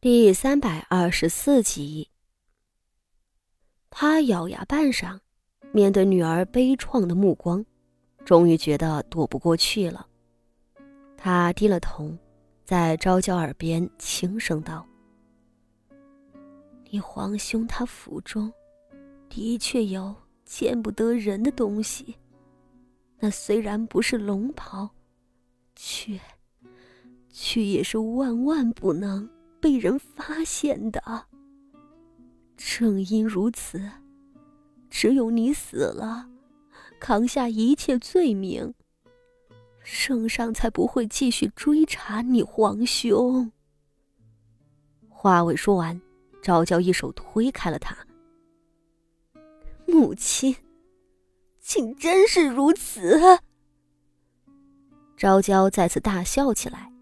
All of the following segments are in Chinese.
第三百二十四集，他咬牙半晌，面对女儿悲怆的目光，终于觉得躲不过去了。他低了头，在昭娇耳边轻声道：“你皇兄他府中，的确有见不得人的东西。那虽然不是龙袍，却，却也是万万不能。”被人发现的。正因如此，只有你死了，扛下一切罪名，圣上才不会继续追查你皇兄。话未说完，昭娇一手推开了他。母亲，竟真是如此！昭娇再次大笑起来，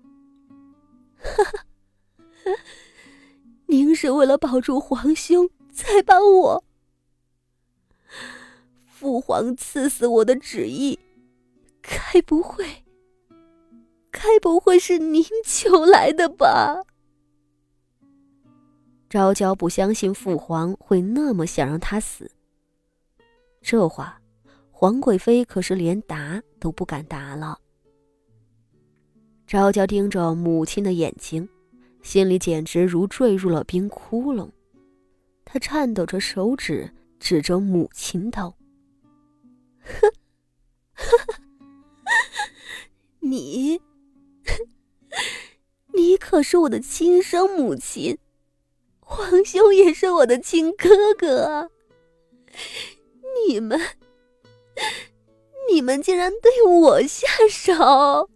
哈哈。您是为了保住皇兄，才把我父皇赐死我的旨意，该不会，该不会是您求来的吧？昭娇不相信父皇会那么想让他死。这话，皇贵妃可是连答都不敢答了。昭娇盯着母亲的眼睛。心里简直如坠入了冰窟窿，他颤抖着手指指着母亲道：“ 你，你可是我的亲生母亲，皇兄也是我的亲哥哥啊，你们，你们竟然对我下手！”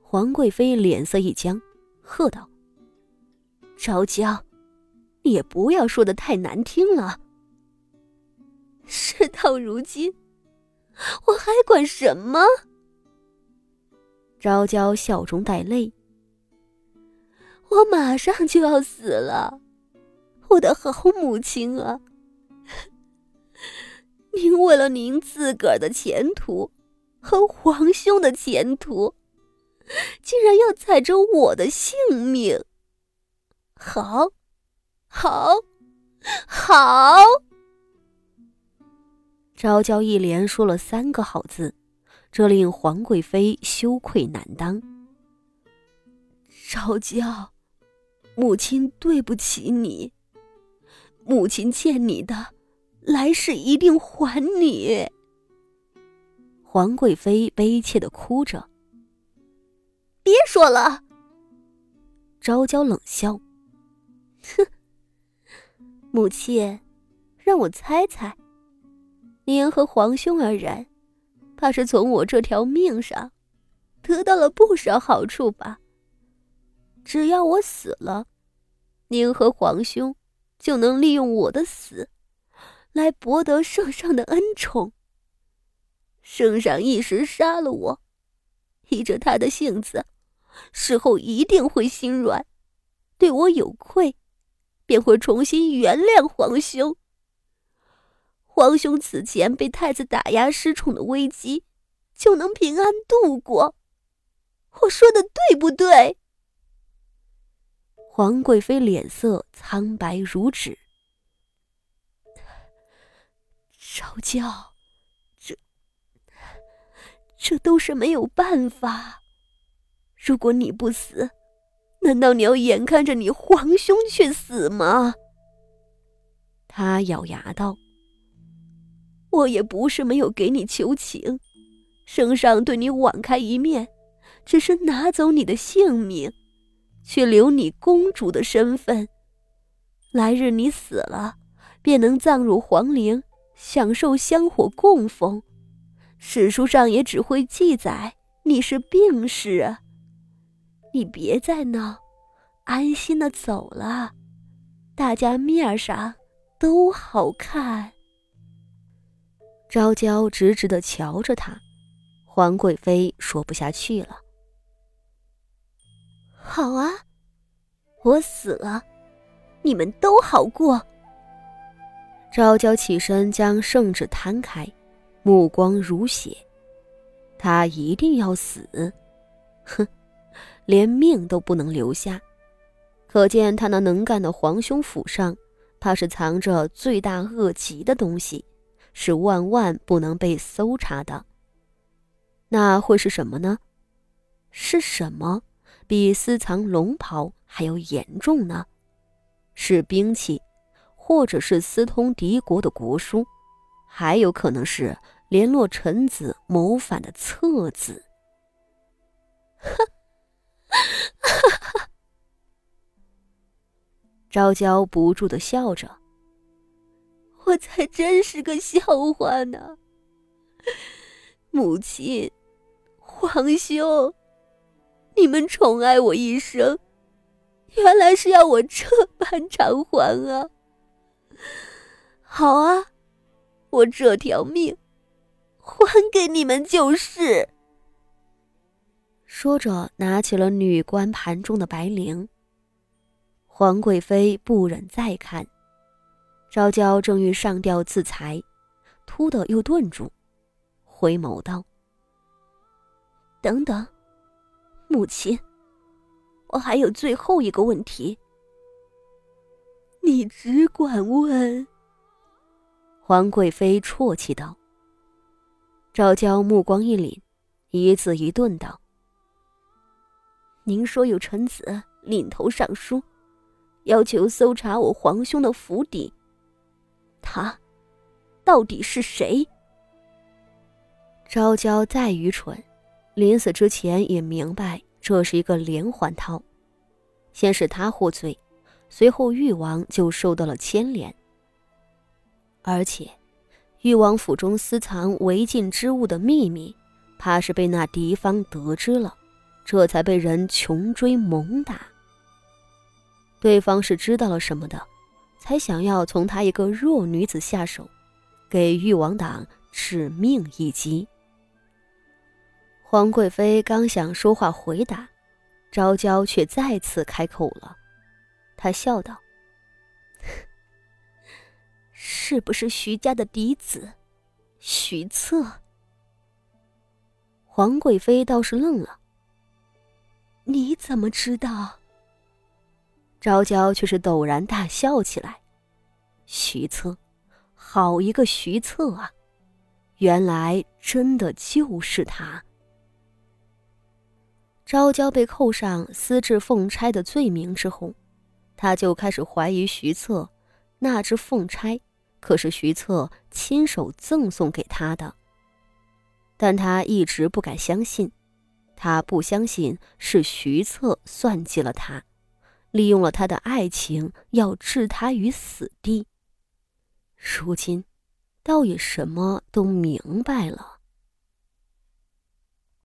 皇贵妃脸色一僵。喝道：“昭娇，你也不要说的太难听了。事到如今，我还管什么？”昭娇笑中带泪：“我马上就要死了，我的好母亲啊！您为了您自个儿的前途和皇兄的前途。”竟然要踩着我的性命！好，好，好！昭娇一连说了三个好字，这令皇贵妃羞愧难当。昭娇，母亲对不起你，母亲欠你的，来世一定还你。皇贵妃悲切的哭着。别说了。昭娇冷笑：“哼，母亲，让我猜猜，您和皇兄二人，怕是从我这条命上得到了不少好处吧？只要我死了，您和皇兄就能利用我的死，来博得圣上的恩宠。圣上一时杀了我，依着他的性子。”事后一定会心软，对我有愧，便会重新原谅皇兄。皇兄此前被太子打压失宠的危机，就能平安度过。我说的对不对？皇贵妃脸色苍白如纸。昭娇，这这都是没有办法。如果你不死，难道你要眼看着你皇兄去死吗？他咬牙道：“我也不是没有给你求情，圣上对你网开一面，只是拿走你的性命，却留你公主的身份。来日你死了，便能葬入皇陵，享受香火供奉，史书上也只会记载你是病逝。”你别再闹，安心的走了，大家面上都好看。昭娇直直的瞧着他，皇贵妃说不下去了。好啊，我死了，你们都好过。昭娇起身将圣旨摊开，目光如血，他一定要死，哼。连命都不能留下，可见他那能干的皇兄府上，怕是藏着罪大恶极的东西，是万万不能被搜查的。那会是什么呢？是什么比私藏龙袍还要严重呢？是兵器，或者是私通敌国的国书，还有可能是联络臣子谋反的册子。哼！哈 哈昭娇不住的笑着，我才真是个笑话呢。母亲，皇兄，你们宠爱我一生，原来是要我这般偿还啊！好啊，我这条命还给你们就是。说着，拿起了女官盘中的白绫。皇贵妃不忍再看，昭娇正欲上吊自裁，突的又顿住，回眸道：“等等，母亲，我还有最后一个问题。”你只管问。皇贵妃啜泣道。昭娇目光一凛，一字一顿道：“您说有臣子领头上书。”要求搜查我皇兄的府邸，他到底是谁？昭娇再愚蠢，临死之前也明白这是一个连环套。先是他获罪，随后誉王就受到了牵连。而且，誉王府中私藏违禁之物的秘密，怕是被那敌方得知了，这才被人穷追猛打。对方是知道了什么的，才想要从她一个弱女子下手，给誉王党致命一击。皇贵妃刚想说话回答，昭娇却再次开口了。她笑道：“是不是徐家的嫡子，徐策？”皇贵妃倒是愣了：“你怎么知道？”昭娇却是陡然大笑起来，徐策，好一个徐策啊！原来真的就是他。昭娇被扣上私制凤钗的罪名之后，他就开始怀疑徐策，那只凤钗可是徐策亲手赠送给他的。但他一直不敢相信，他不相信是徐策算计了他。利用了他的爱情，要置他于死地。如今，倒也什么都明白了。